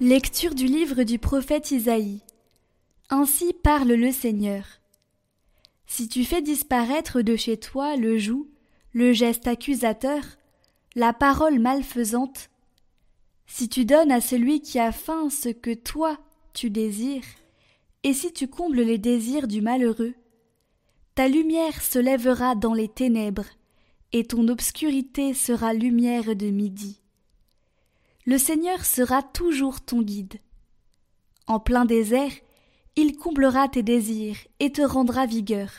Lecture du livre du prophète Isaïe. Ainsi parle le Seigneur. Si tu fais disparaître de chez toi le joug, le geste accusateur, la parole malfaisante, si tu donnes à celui qui a faim ce que toi tu désires, et si tu combles les désirs du malheureux, ta lumière se lèvera dans les ténèbres, et ton obscurité sera lumière de midi. Le Seigneur sera toujours ton guide. En plein désert, il comblera tes désirs et te rendra vigueur.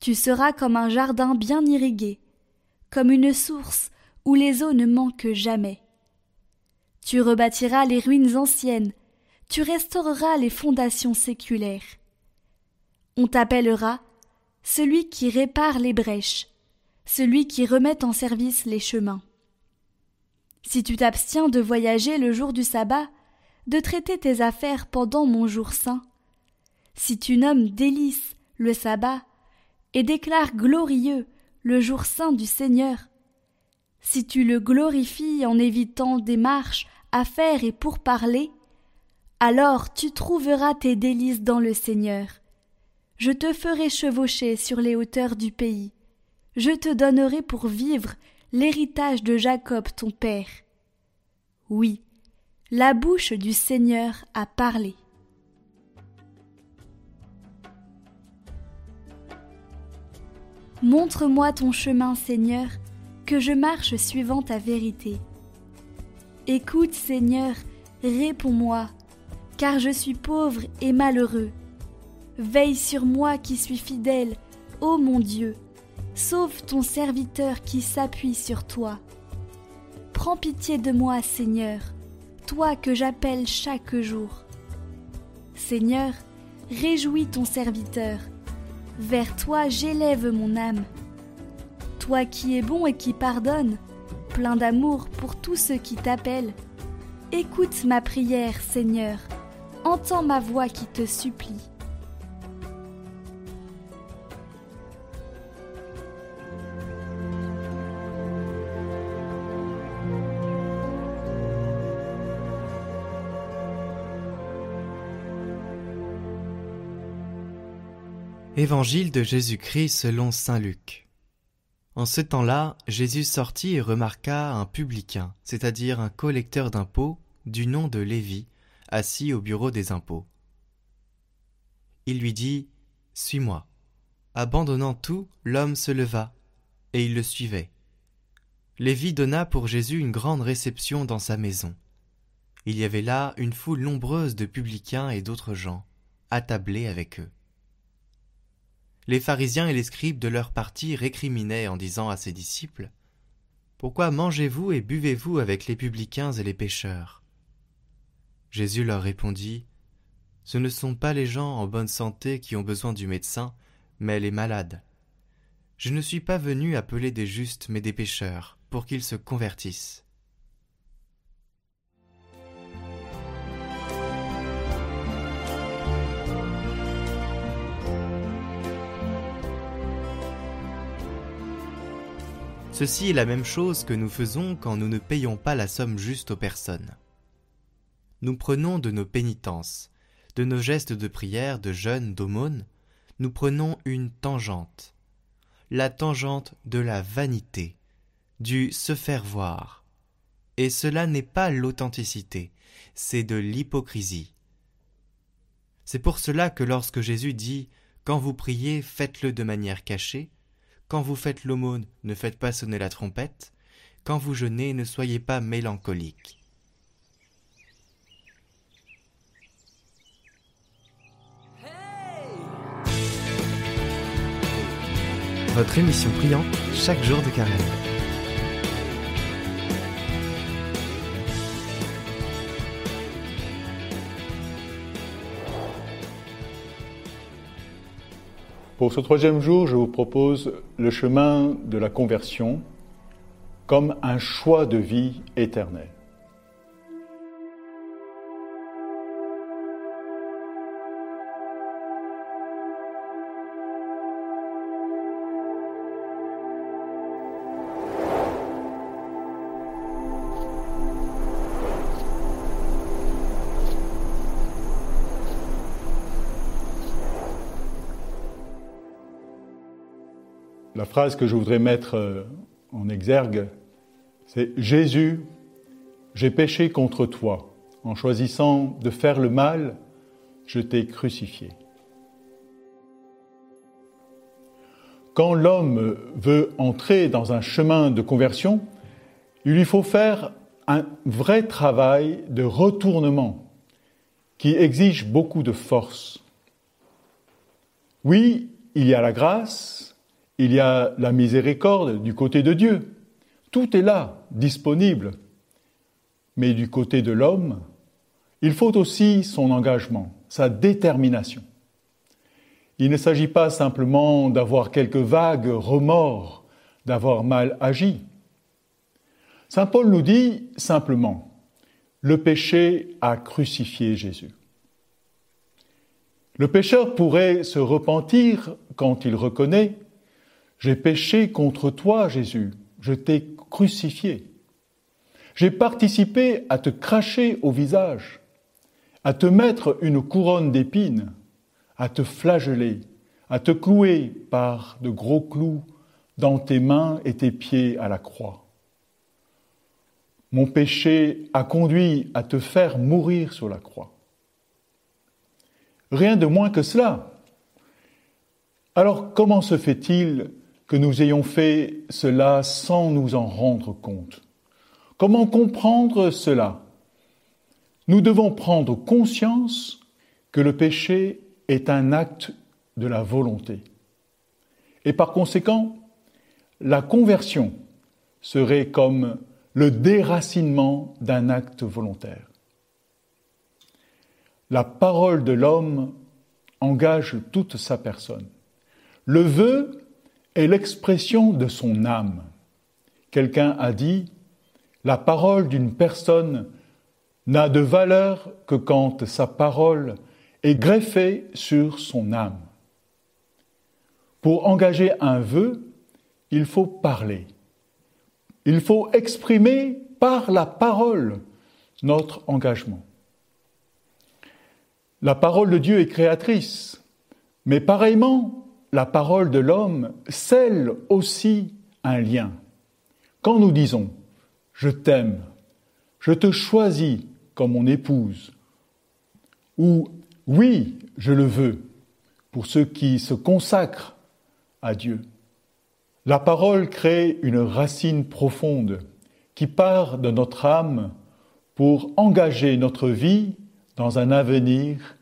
Tu seras comme un jardin bien irrigué, comme une source où les eaux ne manquent jamais. Tu rebâtiras les ruines anciennes, tu restaureras les fondations séculaires. On t'appellera celui qui répare les brèches, celui qui remet en service les chemins. Si tu t'abstiens de voyager le jour du sabbat, de traiter tes affaires pendant mon jour saint, si tu nommes délice le sabbat, et déclares glorieux le jour saint du Seigneur, si tu le glorifies en évitant des marches, affaires et pourparlers, alors tu trouveras tes délices dans le Seigneur. Je te ferai chevaucher sur les hauteurs du pays. Je te donnerai pour vivre l'héritage de Jacob ton père. Oui, la bouche du Seigneur a parlé. Montre-moi ton chemin, Seigneur, que je marche suivant ta vérité. Écoute, Seigneur, réponds-moi, car je suis pauvre et malheureux. Veille sur moi qui suis fidèle, ô mon Dieu, Sauve ton serviteur qui s'appuie sur toi. Prends pitié de moi, Seigneur, toi que j'appelle chaque jour. Seigneur, réjouis ton serviteur. Vers toi j'élève mon âme. Toi qui es bon et qui pardonne, plein d'amour pour tous ceux qui t'appellent. Écoute ma prière, Seigneur, entends ma voix qui te supplie. Évangile de Jésus-Christ selon saint Luc. En ce temps-là, Jésus sortit et remarqua un publicain, c'est-à-dire un collecteur d'impôts, du nom de Lévi, assis au bureau des impôts. Il lui dit Suis-moi. Abandonnant tout, l'homme se leva, et il le suivait. Lévi donna pour Jésus une grande réception dans sa maison. Il y avait là une foule nombreuse de publicains et d'autres gens, attablés avec eux les pharisiens et les scribes de leur parti récriminaient en disant à ses disciples Pourquoi mangez-vous et buvez-vous avec les publicains et les pécheurs Jésus leur répondit Ce ne sont pas les gens en bonne santé qui ont besoin du médecin, mais les malades. Je ne suis pas venu appeler des justes, mais des pécheurs, pour qu'ils se convertissent. Ceci est la même chose que nous faisons quand nous ne payons pas la somme juste aux personnes. Nous prenons de nos pénitences, de nos gestes de prière, de jeûne, d'aumône, nous prenons une tangente, la tangente de la vanité, du se faire voir. Et cela n'est pas l'authenticité, c'est de l'hypocrisie. C'est pour cela que lorsque Jésus dit Quand vous priez, faites-le de manière cachée, quand vous faites l'aumône, ne faites pas sonner la trompette. Quand vous jeûnez, ne soyez pas mélancolique. Votre émission priante chaque jour de carême. Pour ce troisième jour, je vous propose le chemin de la conversion comme un choix de vie éternelle. La phrase que je voudrais mettre euh, en exergue, c'est Jésus, j'ai péché contre toi. En choisissant de faire le mal, je t'ai crucifié. Quand l'homme veut entrer dans un chemin de conversion, il lui faut faire un vrai travail de retournement qui exige beaucoup de force. Oui, il y a la grâce, il y a la miséricorde du côté de Dieu. Tout est là, disponible. Mais du côté de l'homme, il faut aussi son engagement, sa détermination. Il ne s'agit pas simplement d'avoir quelques vagues remords, d'avoir mal agi. Saint Paul nous dit simplement, le péché a crucifié Jésus. Le pécheur pourrait se repentir quand il reconnaît J'ai péché contre toi, Jésus, je t'ai crucifié. J'ai participé à te cracher au visage, à te mettre une couronne d'épines, à te flageller, à te clouer par de gros clous dans tes mains et tes pieds à la croix. Mon péché a conduit à te faire mourir sur la croix. Rien de moins que cela. Alors comment se fait-il que nous ayons fait cela sans nous en rendre compte Comment comprendre cela? Nous devons prendre conscience que le péché est un acte de la volonté. Et par conséquent, la conversion serait comme le déracinement d'un acte volontaire. La parole de l'homme engage toute sa personne. Le vœu est l'expression de son âme. Quelqu'un a dit, la parole d'une personne n'a de valeur que quand sa parole est greffée sur son âme. Pour engager un vœu, il faut parler. Il faut exprimer par la parole notre engagement. La parole de Dieu est créatrice, mais pareillement, la parole de l'homme scelle aussi un lien. Quand nous disons ⁇ Je t'aime, je te choisis comme mon épouse ⁇ ou ⁇ Oui, je le veux ⁇ pour ceux qui se consacrent à Dieu. La parole crée une racine profonde qui part de notre âme pour engager notre vie dans un avenir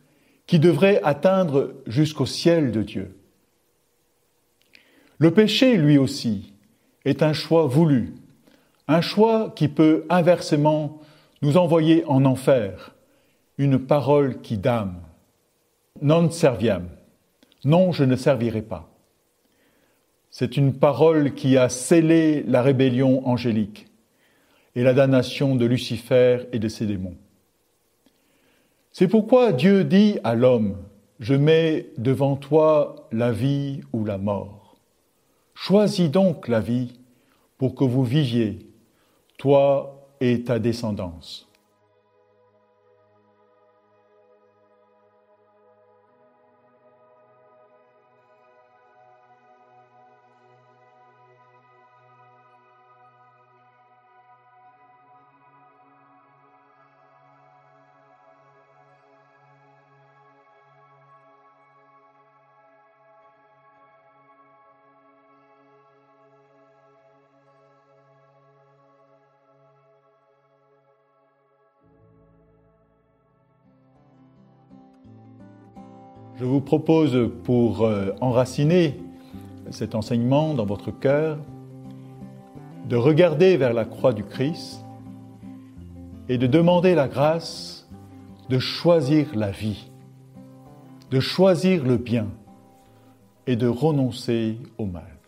qui devrait atteindre jusqu'au ciel de Dieu. Le péché, lui aussi, est un choix voulu, un choix qui peut inversement nous envoyer en enfer, une parole qui dame. Non serviam. Non, je ne servirai pas. C'est une parole qui a scellé la rébellion angélique et la damnation de Lucifer et de ses démons. C'est pourquoi Dieu dit à l'homme, je mets devant toi la vie ou la mort. Choisis donc la vie pour que vous viviez, toi et ta descendance. Je vous propose pour euh, enraciner cet enseignement dans votre cœur de regarder vers la croix du Christ et de demander la grâce de choisir la vie, de choisir le bien et de renoncer au mal.